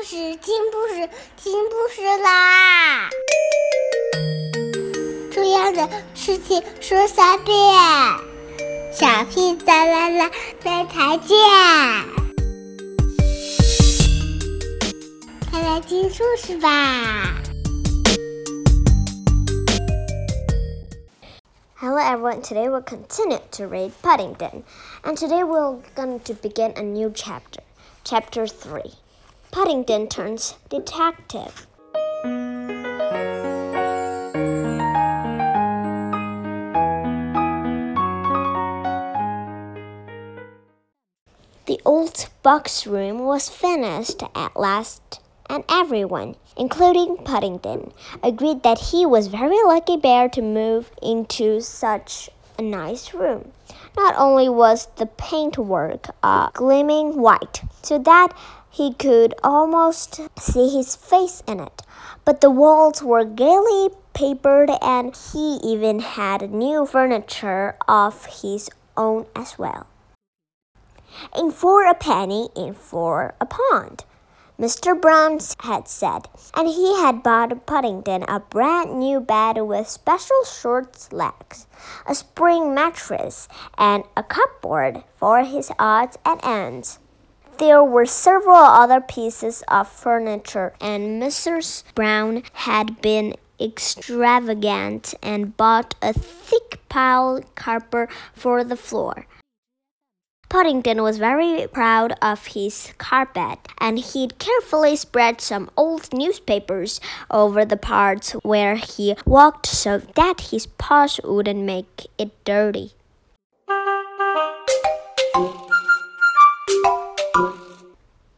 故事，听故事，听故事啦！重要的事情说三遍，小屁哒啦啦，明天见！快来听故事吧！Hello everyone, today we'll continue to read Paddington, and today we're going to begin a new chapter, chapter 3. Paddington turns detective. The old box room was finished at last, and everyone, including Paddington, agreed that he was very lucky bear to move into such a nice room. Not only was the paintwork uh, gleaming white, so that he could almost see his face in it. But the walls were gaily papered, and he even had new furniture of his own as well. In for a penny, in for a pound. Mr. Brown had said, and he had bought Paddington a brand new bed with special short legs, a spring mattress, and a cupboard for his odds and ends. There were several other pieces of furniture, and Mrs. Brown had been extravagant and bought a thick pile carpet for the floor. Paddington was very proud of his carpet, and he'd carefully spread some old newspapers over the parts where he walked so that his paws wouldn't make it dirty.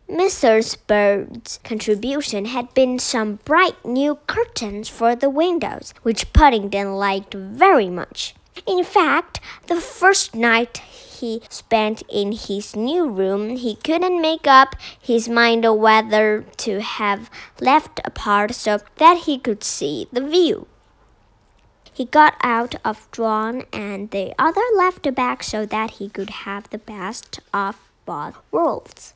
Mrs. Bird's contribution had been some bright new curtains for the windows, which Paddington liked very much. In fact, the first night he spent in his new room, he couldn't make up his mind whether to have left a part so that he could see the view. He got out of one and the other left back so that he could have the best of both worlds.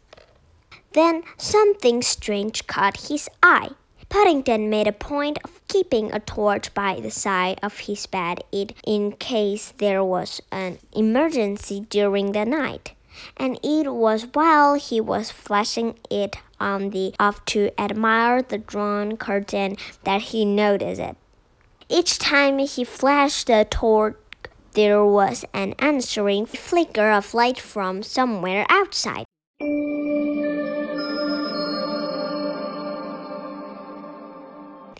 Then something strange caught his eye. Paddington made a point of keeping a torch by the side of his bed in case there was an emergency during the night. And it was while he was flashing it on the off to admire the drawn curtain that he noticed it. Each time he flashed the torch, there was an answering flicker of light from somewhere outside.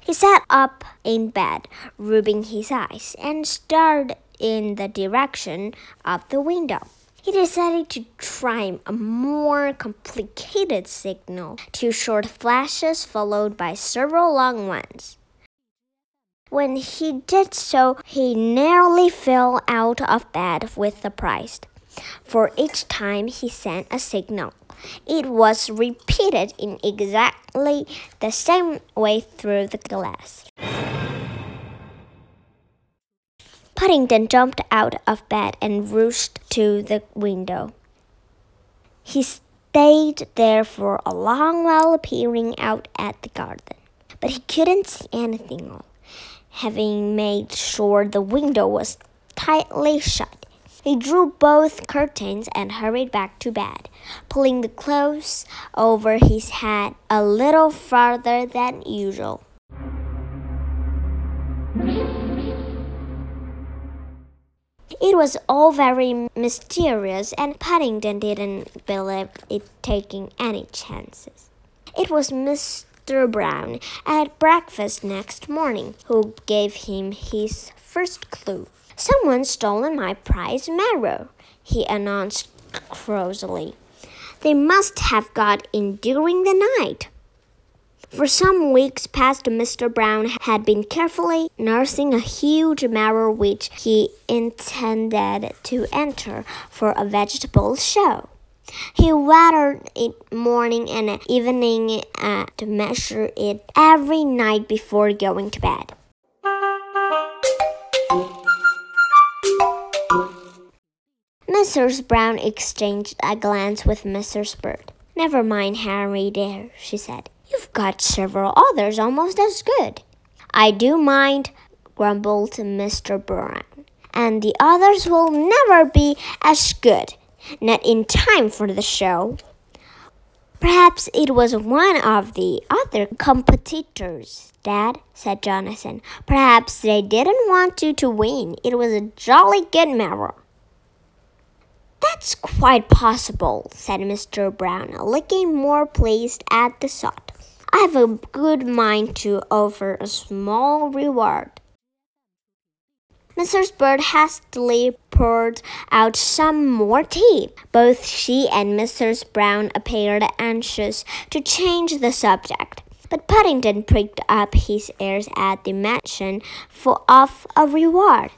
He sat up in bed, rubbing his eyes, and stared in the direction of the window. He decided to try a more complicated signal, two short flashes followed by several long ones. When he did so, he nearly fell out of bed with surprise, for each time he sent a signal. It was repeated in exactly the same way through the glass. Paddington jumped out of bed and rushed to the window. He stayed there for a long while peering out at the garden, but he couldn't see anything. Having made sure the window was tightly shut, he drew both curtains and hurried back to bed, pulling the clothes over his head a little farther than usual. It was all very mysterious, and Paddington didn't believe it taking any chances. It was Mr. Brown at breakfast next morning who gave him his first clue. Someone's stolen my prize marrow, he announced crossly. They must have got in during the night. For some weeks past, Mr. Brown had been carefully nursing a huge marrow which he intended to enter for a vegetable show. He watered it morning and evening uh, and measured it every night before going to bed. Mrs. Brown exchanged a glance with Mrs. Bird. Never mind Harry, dear, she said. You've got several others almost as good. I do mind, grumbled Mr. Brown. And the others will never be as good. Not in time for the show. Perhaps it was one of the other competitors, Dad, said Jonathan. Perhaps they didn't want you to win. It was a jolly good mirror. That's quite possible, said Mr. Brown, looking more pleased at the thought. I've a good mind to offer a small reward. Mrs. Bird hastily poured out some more tea. Both she and Mrs. Brown appeared anxious to change the subject. But Paddington pricked up his ears at the mention of a reward.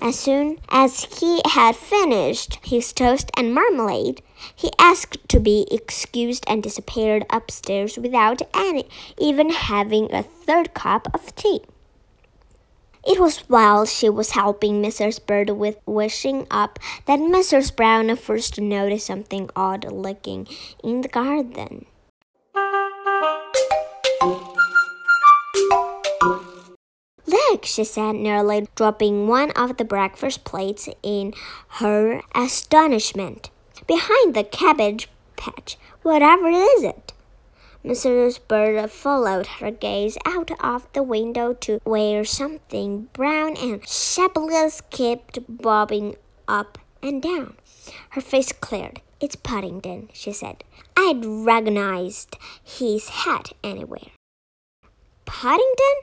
As soon as he had finished his toast and marmalade, he asked to be excused and disappeared upstairs without any, even having a third cup of tea. It was while she was helping Mrs. Bird with washing up that Mrs. Brown first noticed something odd looking in the garden. She said, nearly dropping one of the breakfast plates in her astonishment. Behind the cabbage patch, whatever is it? Mrs. Bird followed her gaze out of the window to where something brown and shapeless kept bobbing up and down. Her face cleared. It's Paddington, she said. I'd recognized his hat anywhere. Paddington?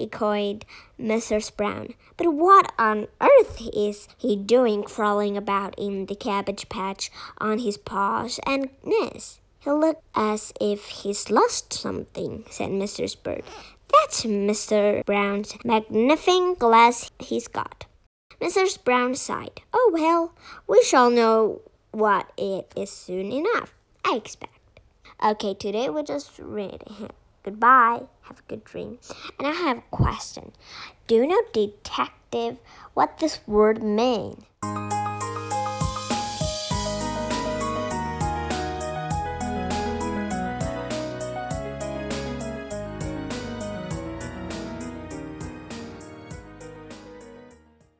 Echoed Mrs. Brown. But what on earth is he doing crawling about in the cabbage patch on his paws and knees? He looks as if he's lost something, said Mrs. Bird. That's Mr. Brown's magnifying glass he's got. Mrs. Brown sighed. Oh, well, we shall know what it is soon enough, I expect. Okay, today we just read him. Goodbye. Have a good dream. And I have a question. Do you know, detective, what this word means?